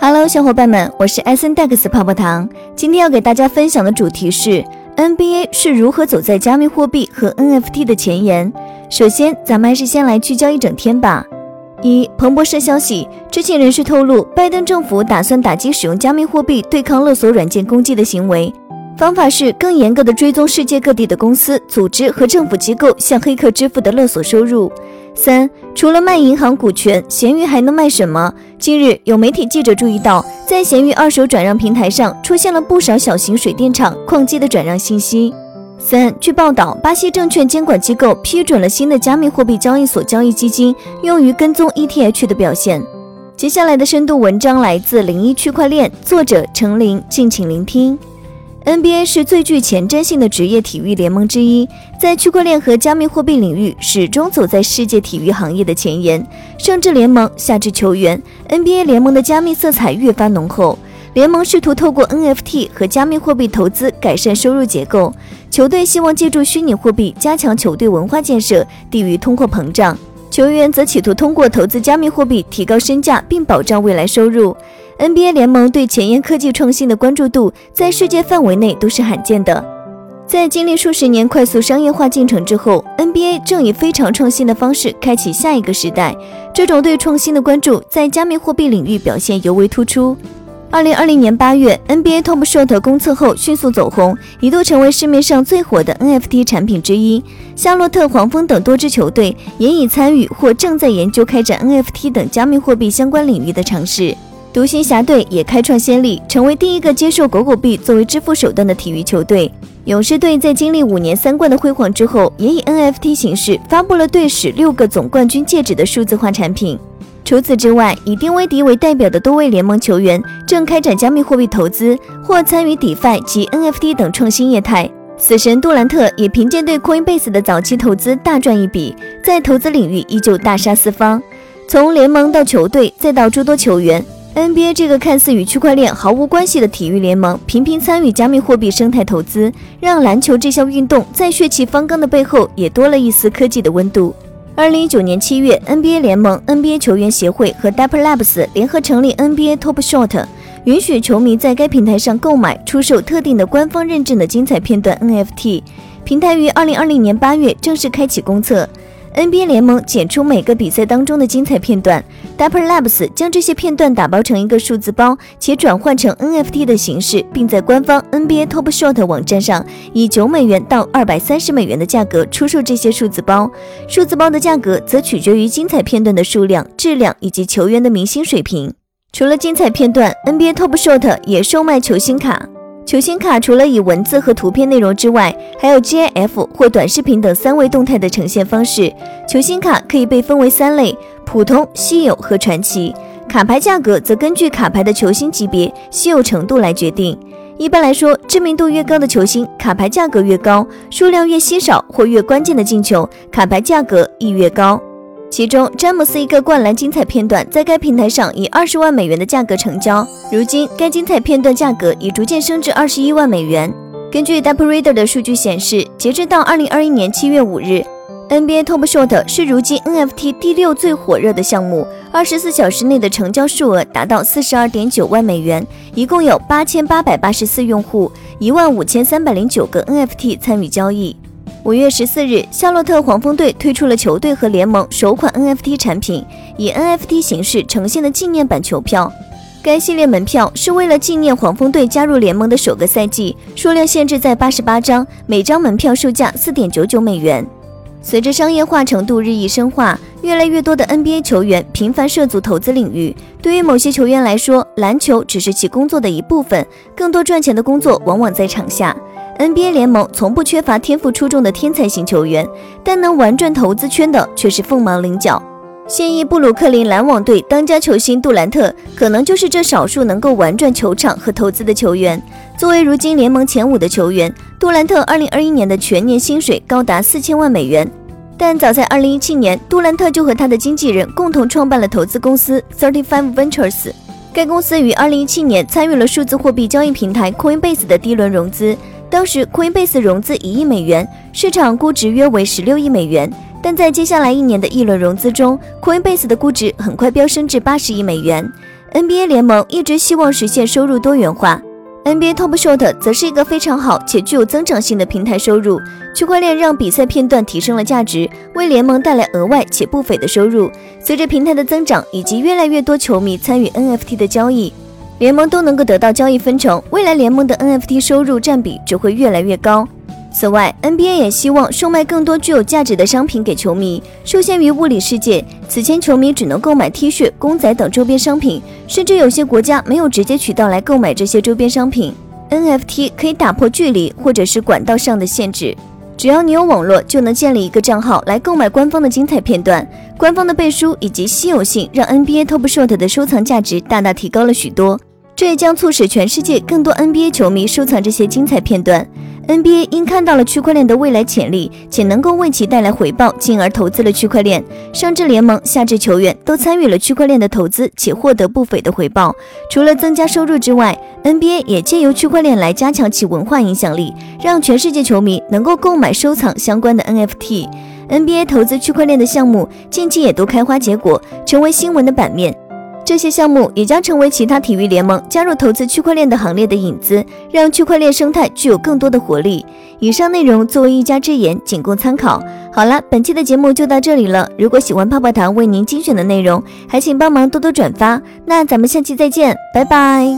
Hello，小伙伴们，我是 S N Dex 泡泡糖。今天要给大家分享的主题是 NBA 是如何走在加密货币和 NFT 的前沿。首先，咱们还是先来聚焦一整天吧。一，彭博社消息，知情人士透露，拜登政府打算打击使用加密货币对抗勒索软件攻击的行为，方法是更严格的追踪世界各地的公司、组织和政府机构向黑客支付的勒索收入。三，除了卖银行股权，闲鱼还能卖什么？近日，有媒体记者注意到，在闲鱼二手转让平台上出现了不少小型水电厂、矿机的转让信息。三，据报道，巴西证券监管机构批准了新的加密货币交易所交易基金，用于跟踪 ETH 的表现。接下来的深度文章来自零一区块链，作者程林，敬请聆听。NBA 是最具前瞻性的职业体育联盟之一，在区块链和加密货币领域始终走在世界体育行业的前沿。上至联盟，下至球员，NBA 联盟的加密色彩越发浓厚。联盟试图透过 NFT 和加密货币投资改善收入结构，球队希望借助虚拟货币加强球队文化建设，抵御通货膨胀；球员则企图通过投资加密货币提高身价并保障未来收入。NBA 联盟对前沿科技创新的关注度，在世界范围内都是罕见的。在经历数十年快速商业化进程之后，NBA 正以非常创新的方式开启下一个时代。这种对创新的关注，在加密货币领域表现尤为突出。二零二零年八月，NBA Top Shot 公测后迅速走红，一度成为市面上最火的 NFT 产品之一。夏洛特黄蜂等多支球队也已参与或正在研究开展 NFT 等加密货币相关领域的尝试。独行侠队也开创先例，成为第一个接受狗狗币作为支付手段的体育球队。勇士队在经历五年三冠的辉煌之后，也以 NFT 形式发布了队史六个总冠军戒指的数字化产品。除此之外，以丁威迪为代表的多位联盟球员正开展加密货币投资或参与 DeFi 及 NFT 等创新业态。死神杜兰特也凭借对 Coinbase 的早期投资大赚一笔，在投资领域依旧大杀四方。从联盟到球队，再到诸多球员。NBA 这个看似与区块链毫无关系的体育联盟，频频参与加密货币生态投资，让篮球这项运动在血气方刚的背后，也多了一丝科技的温度。二零一九年七月，NBA 联盟、NBA 球员协会和 Dapper Labs 联合成立 NBA Top Shot，允许球迷在该平台上购买、出售特定的官方认证的精彩片段 NFT。平台于二零二零年八月正式开启公测。NBA 联盟剪出每个比赛当中的精彩片段，Dapper Labs 将这些片段打包成一个数字包，且转换成 NFT 的形式，并在官方 NBA Top Shot 网站上以九美元到二百三十美元的价格出售这些数字包。数字包的价格则取决于精彩片段的数量、质量以及球员的明星水平。除了精彩片段，NBA Top Shot 也售卖球星卡。球星卡除了以文字和图片内容之外，还有 GIF 或短视频等三维动态的呈现方式。球星卡可以被分为三类：普通、稀有和传奇。卡牌价格则根据卡牌的球星级别、稀有程度来决定。一般来说，知名度越高的球星，卡牌价格越高；数量越稀少或越关键的进球，卡牌价格亦越高。其中，詹姆斯一个灌篮精彩片段在该平台上以二十万美元的价格成交，如今该精彩片段价格已逐渐升至二十一万美元。根据 d a p p Reader 的数据显示，截至到二零二一年七月五日，NBA Top Shot 是如今 NFT 第六最火热的项目，二十四小时内的成交数额达到四十二点九万美元，一共有八千八百八十四用户，一万五千三百零九个 NFT 参与交易。五月十四日，夏洛特黄蜂队推出了球队和联盟首款 NFT 产品，以 NFT 形式呈现的纪念版球票。该系列门票是为了纪念黄蜂队加入联盟的首个赛季，数量限制在八十八张，每张门票售价四点九九美元。随着商业化程度日益深化，越来越多的 NBA 球员频繁涉足投资领域。对于某些球员来说，篮球只是其工作的一部分，更多赚钱的工作往往在场下。NBA 联盟从不缺乏天赋出众的天才型球员，但能玩转投资圈的却是凤毛麟角。现役布鲁克林篮网队当家球星杜兰特，可能就是这少数能够玩转球场和投资的球员。作为如今联盟前五的球员，杜兰特2021年的全年薪水高达四千万美元。但早在2017年，杜兰特就和他的经纪人共同创办了投资公司 Thirty Five Ventures，该公司于2017年参与了数字货币交易平台 Coinbase 的第一轮融资。当时，Coinbase 融资一亿美元，市场估值约为十六亿美元。但在接下来一年的一轮融资中，Coinbase 的估值很快飙升至八十亿美元。NBA 联盟一直希望实现收入多元化。NBA Top Shot 则是一个非常好且具有增长性的平台收入。区块链让比赛片段提升了价值，为联盟带来额外且不菲的收入。随着平台的增长以及越来越多球迷参与 NFT 的交易，联盟都能够得到交易分成。未来联盟的 NFT 收入占比只会越来越高。此外，NBA 也希望售卖更多具有价值的商品给球迷。受限于物理世界，此前球迷只能购买 T 恤、公仔等周边商品，甚至有些国家没有直接渠道来购买这些周边商品。NFT 可以打破距离或者是管道上的限制，只要你有网络，就能建立一个账号来购买官方的精彩片段。官方的背书以及稀有性，让 NBA Top Shot 的收藏价值大大提高了许多。这也将促使全世界更多 NBA 球迷收藏这些精彩片段。NBA 因看到了区块链的未来潜力，且能够为其带来回报，进而投资了区块链。上至联盟，下至球员，都参与了区块链的投资，且获得不菲的回报。除了增加收入之外，NBA 也借由区块链来加强其文化影响力，让全世界球迷能够购买收藏相关的 NFT。NBA 投资区块链的项目近期也都开花结果，成为新闻的版面。这些项目也将成为其他体育联盟加入投资区块链的行列的引子，让区块链生态具有更多的活力。以上内容作为一家之言，仅供参考。好了，本期的节目就到这里了。如果喜欢泡泡糖为您精选的内容，还请帮忙多多转发。那咱们下期再见，拜拜。